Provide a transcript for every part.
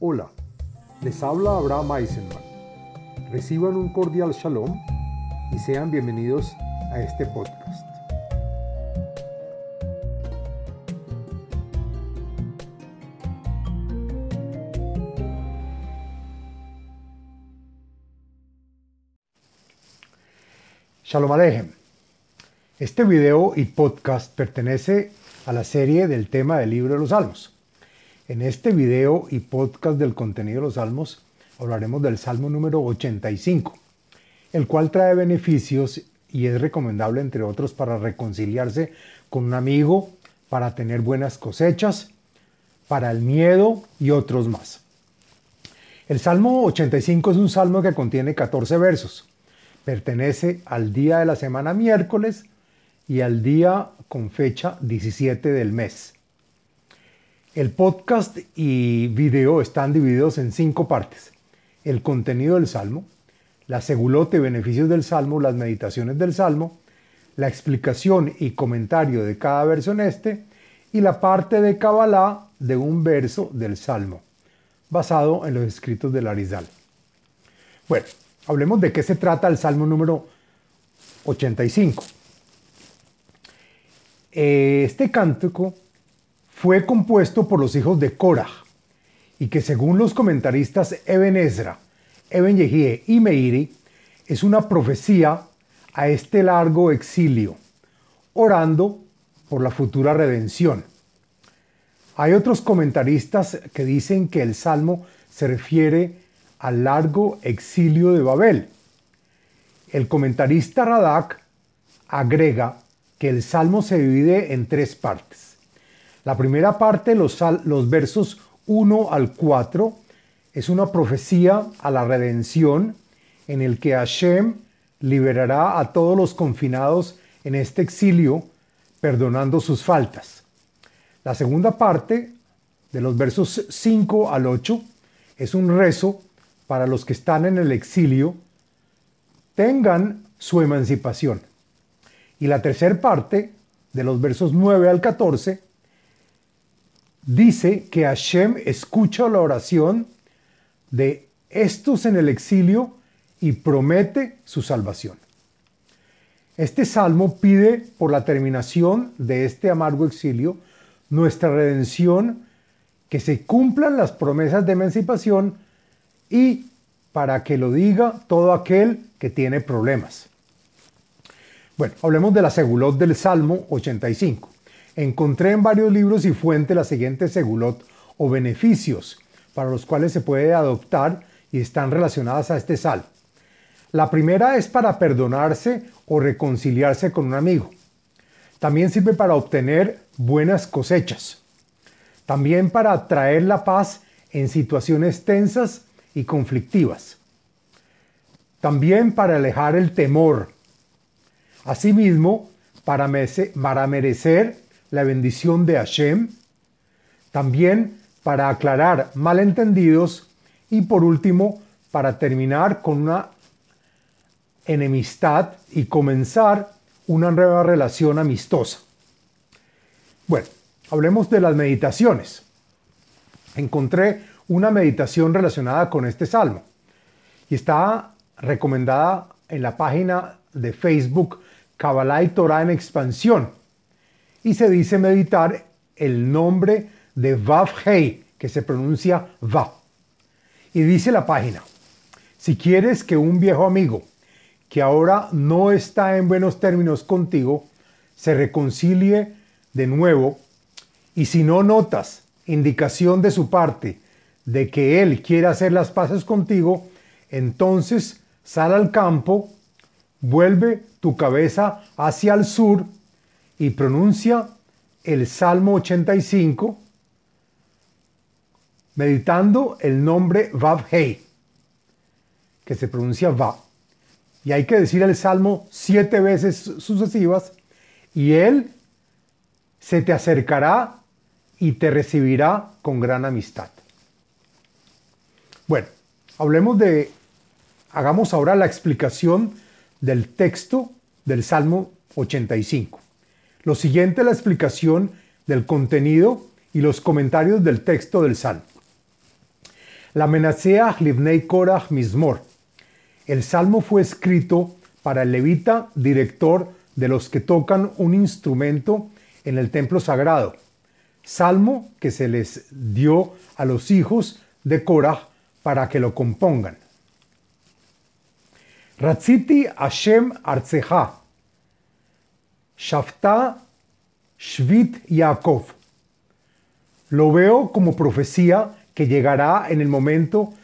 Hola, les habla Abraham Eisenman. Reciban un cordial shalom y sean bienvenidos a este podcast. Shalom Alejem. Este video y podcast pertenece a la serie del tema del libro de los Salmos. En este video y podcast del contenido de los salmos hablaremos del salmo número 85, el cual trae beneficios y es recomendable, entre otros, para reconciliarse con un amigo, para tener buenas cosechas, para el miedo y otros más. El Salmo 85 es un salmo que contiene 14 versos. Pertenece al día de la semana miércoles y al día con fecha 17 del mes. El podcast y video están divididos en cinco partes. El contenido del Salmo, la segulote beneficios del Salmo, las meditaciones del Salmo, la explicación y comentario de cada verso en este y la parte de Kabbalah de un verso del Salmo, basado en los escritos del Arizal. Bueno, hablemos de qué se trata el Salmo número 85. Este cántico fue compuesto por los hijos de Korah y que según los comentaristas Eben Ezra, Eben Yehie y Meiri, es una profecía a este largo exilio, orando por la futura redención. Hay otros comentaristas que dicen que el salmo se refiere al largo exilio de Babel. El comentarista Radak agrega que el salmo se divide en tres partes. La primera parte, los, versos 1 al 4, es una profecía a la redención en el que Hashem liberará a todos los confinados en este exilio, perdonando sus faltas. La segunda parte, de los versos 5 al 8, es un rezo para los que están en el exilio, tengan su emancipación. Y la tercera parte, de los versos 9 al 14, dice que Hashem escucha la oración de estos en el exilio y promete su salvación. Este salmo pide por la terminación de este amargo exilio nuestra redención, que se cumplan las promesas de emancipación y para que lo diga todo aquel que tiene problemas. Bueno, hablemos de la segulot del Salmo 85. Encontré en varios libros y fuentes la siguiente segulot o beneficios para los cuales se puede adoptar y están relacionadas a este sal. La primera es para perdonarse o reconciliarse con un amigo. También sirve para obtener buenas cosechas. También para traer la paz en situaciones tensas y conflictivas. También para alejar el temor. Asimismo, para, merecer la bendición de Hashem, también para aclarar malentendidos y por último para terminar con una enemistad y comenzar una nueva relación amistosa. Bueno, hablemos de las meditaciones. Encontré una meditación relacionada con este salmo y está recomendada en la página de Facebook Kabbalah y Torah en expansión y se dice meditar el nombre de Vav Hei, que se pronuncia Va. Y dice la página, si quieres que un viejo amigo que ahora no está en buenos términos contigo, se reconcilie de nuevo, y si no notas indicación de su parte de que él quiere hacer las paces contigo, entonces sal al campo, vuelve tu cabeza hacia el sur y pronuncia el Salmo 85 meditando el nombre Vav Hei, que se pronuncia Va. Y hay que decir el Salmo siete veces sucesivas y Él se te acercará y te recibirá con gran amistad. Bueno, hablemos de, hagamos ahora la explicación del texto del Salmo 85. Lo siguiente es la explicación del contenido y los comentarios del texto del Salmo. La Menaceach Livnei Korach Mismor. El salmo fue escrito para el levita director de los que tocan un instrumento en el templo sagrado. Salmo que se les dio a los hijos de Korach para que lo compongan. Ratziti Hashem Arceja. Shafta Shvit Yaakov. Lo veo como profecía que llegará en el momento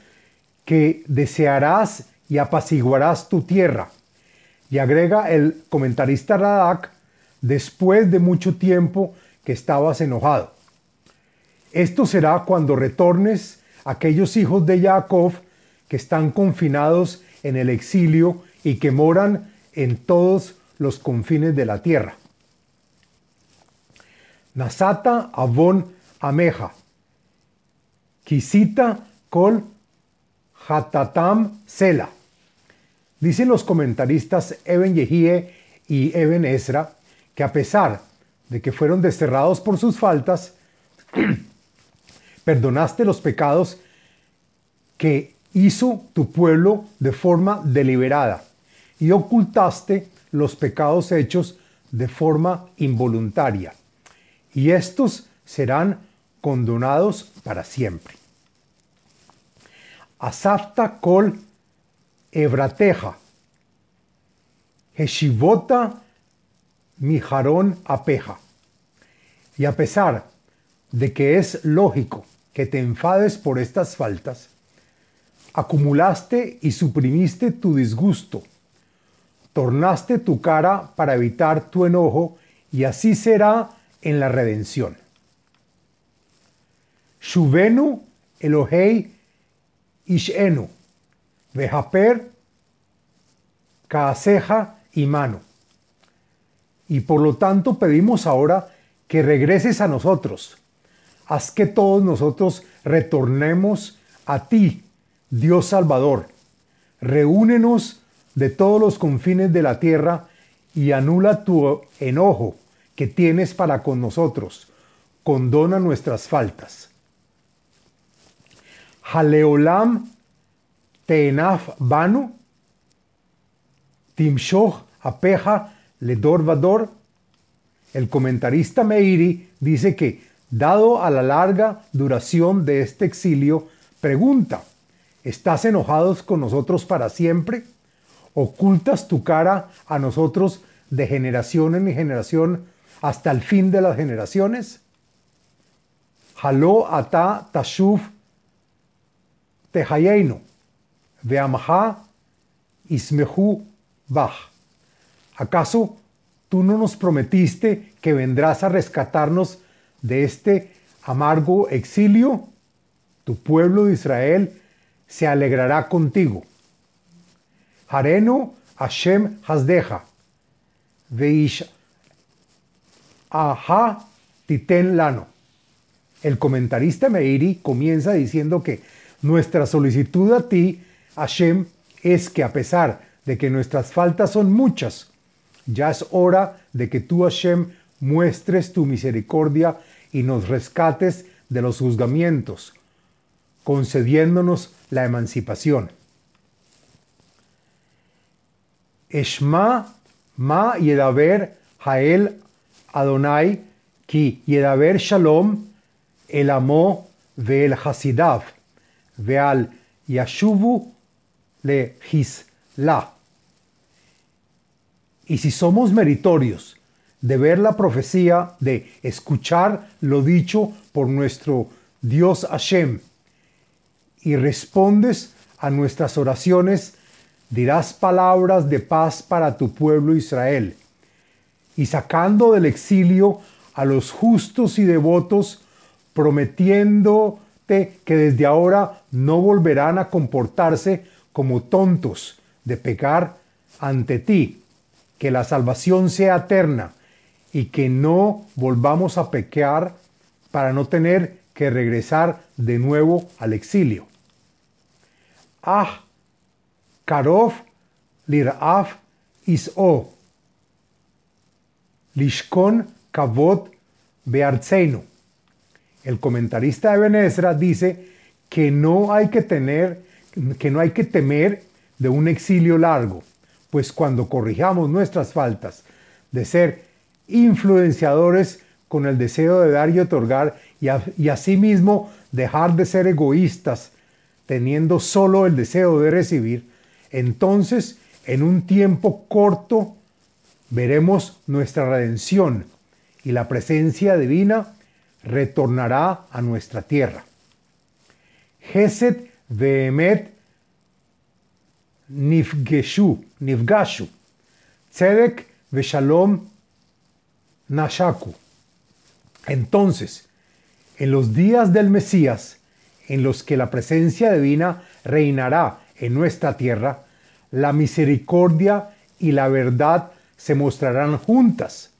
que desearás y apaciguarás tu tierra. Y agrega el comentarista Radak, después de mucho tiempo que estabas enojado. Esto será cuando retornes a aquellos hijos de Jacob que están confinados en el exilio y que moran en todos los confines de la tierra. Nasata Avon Ameja. Kisita Kol Hatatam Sela. Dicen los comentaristas Eben Yehie y Eben Ezra que a pesar de que fueron desterrados por sus faltas, perdonaste los pecados que hizo tu pueblo de forma deliberada y ocultaste los pecados hechos de forma involuntaria. Y estos serán condonados para siempre. Asafta kol ebrateja, heshivota mijarón apeja. Y a pesar de que es lógico que te enfades por estas faltas, acumulaste y suprimiste tu disgusto, tornaste tu cara para evitar tu enojo y así será en la redención. Shuvenu Elohei Ishenu, Vejaper, Kaaseja y Mano. Y por lo tanto pedimos ahora que regreses a nosotros. Haz que todos nosotros retornemos a ti, Dios Salvador. Reúnenos de todos los confines de la tierra y anula tu enojo que tienes para con nosotros. Condona nuestras faltas. Haleolam Teenaf Banu Timshoch Apeja Ledor Vador. El comentarista Meiri dice que, dado a la larga duración de este exilio, pregunta, ¿estás enojados con nosotros para siempre? ¿Ocultas tu cara a nosotros de generación en generación hasta el fin de las generaciones? Haló ata tehayeinu, veamha ismehu bach. ¿Acaso tú no nos prometiste que vendrás a rescatarnos de este amargo exilio? Tu pueblo de Israel se alegrará contigo. Hareno Hashem Hasdeja, Veish Aha Titen Lano. El comentarista Meiri comienza diciendo que nuestra solicitud a ti, Hashem, es que a pesar de que nuestras faltas son muchas, ya es hora de que tú, Hashem, muestres tu misericordia y nos rescates de los juzgamientos, concediéndonos la emancipación. Eshma ma yedaber hael Adonai ki yedaber shalom el amo ve'el hasidav ve'al yashuvu le hisla. Y si somos meritorios de ver la profecía, de escuchar lo dicho por nuestro Dios Hashem, y respondes a nuestras oraciones, dirás palabras de paz para tu pueblo Israel. Y sacando del exilio a los justos y devotos, prometiéndote que desde ahora no volverán a comportarse como tontos de pecar ante ti que la salvación sea eterna y que no volvamos a pecar para no tener que regresar de nuevo al exilio. Ah, Karov liraf is'o, lishkon kavod beartzeinu. El comentarista de Benesra dice que no hay que tener, que no hay que temer de un exilio largo, pues cuando corrijamos nuestras faltas de ser influenciadores con el deseo de dar y otorgar y, y asimismo dejar de ser egoístas teniendo solo el deseo de recibir, entonces en un tiempo corto veremos nuestra redención y la presencia divina retornará a nuestra tierra. Geset vehemet nifgeshu, nifgashu, tzedek veshalom nashaku. Entonces, en los días del Mesías, en los que la presencia divina reinará en nuestra tierra, la misericordia y la verdad se mostrarán juntas,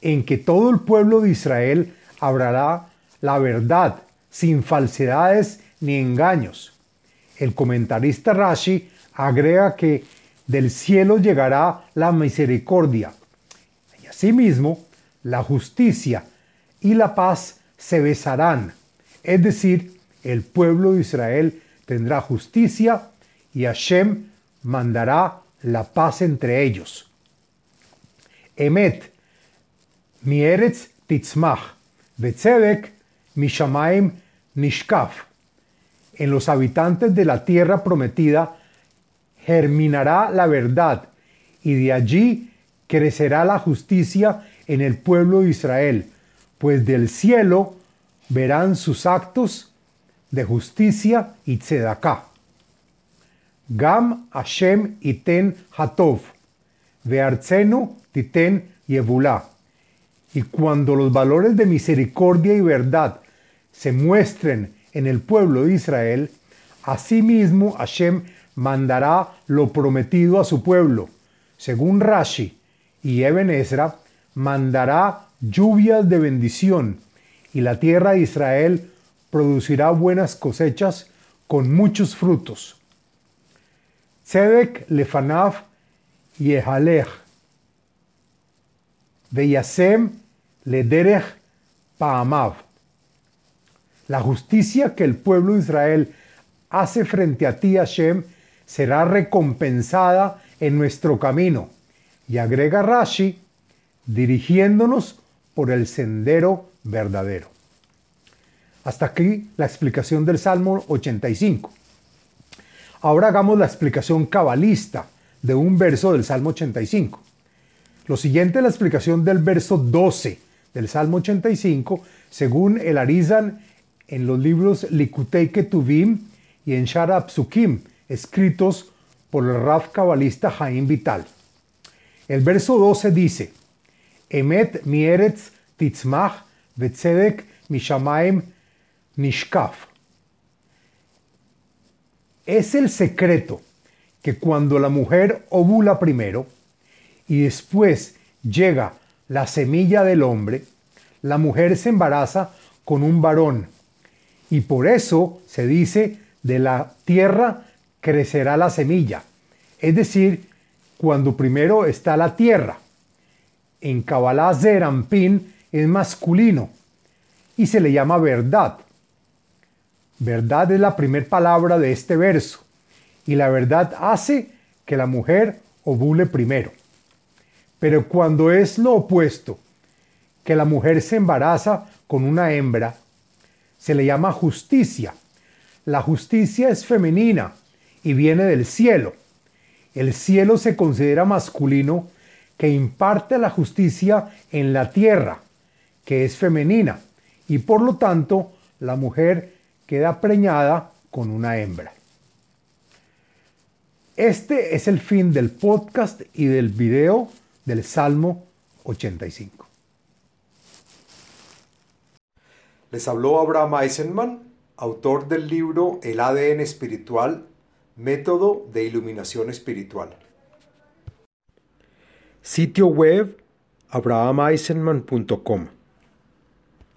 en que todo el pueblo de Israel hablará la verdad, sin falsedades ni engaños. El comentarista Rashi agrega que del cielo llegará la misericordia, y asimismo la justicia y la paz se besarán, es decir, el pueblo de Israel tendrá justicia y Hashem mandará la paz entre ellos. Emet, mi eretz titzmach, betzedek, mi shamaim nishkaf. En los habitantes de la tierra prometida germinará la verdad y de allí crecerá la justicia en el pueblo de Israel, pues del cielo verán sus actos de justicia y tzedaká. Gam Hashem iten hatov, veartzenu titen yevulá. Y cuando los valores de misericordia y verdad se muestren en el pueblo de Israel, asimismo Hashem mandará lo prometido a su pueblo. Según Rashi y Eben Ezra, mandará lluvias de bendición y la tierra de Israel producirá buenas cosechas con muchos frutos. Tzedek lefanav yehalech, veyasem lederech paamav. La justicia que el pueblo de Israel hace frente a ti, Hashem, será recompensada en nuestro camino. Y agrega Rashi, dirigiéndonos por el sendero verdadero. Hasta aquí la explicación del Salmo 85. Ahora hagamos la explicación cabalista de un verso del Salmo 85. Lo siguiente es la explicación del verso 12 del Salmo 85, según el Arizan en los libros Likutei Ketuvim y en Shara Psukim, escritos por el Raf cabalista Jaim Vital. El verso 12 dice: Emet mieretz titzmach vetzedek mishamaim Nishkaf. Es el secreto que cuando la mujer ovula primero y después llega la semilla del hombre, la mujer se embaraza con un varón. Y por eso se dice, de la tierra crecerá la semilla. Es decir, cuando primero está la tierra. En Kabbalah Zerampin es masculino y se le llama verdad. Verdad es la primera palabra de este verso y la verdad hace que la mujer ovule primero. Pero cuando es lo opuesto, que la mujer se embaraza con una hembra, se le llama justicia. La justicia es femenina y viene del cielo. El cielo se considera masculino que imparte la justicia en la tierra, que es femenina, y por lo tanto la mujer queda preñada con una hembra. Este es el fin del podcast y del video del Salmo 85. Les habló Abraham Eisenman, autor del libro El ADN espiritual, método de iluminación espiritual. Sitio web abrahameisenman.com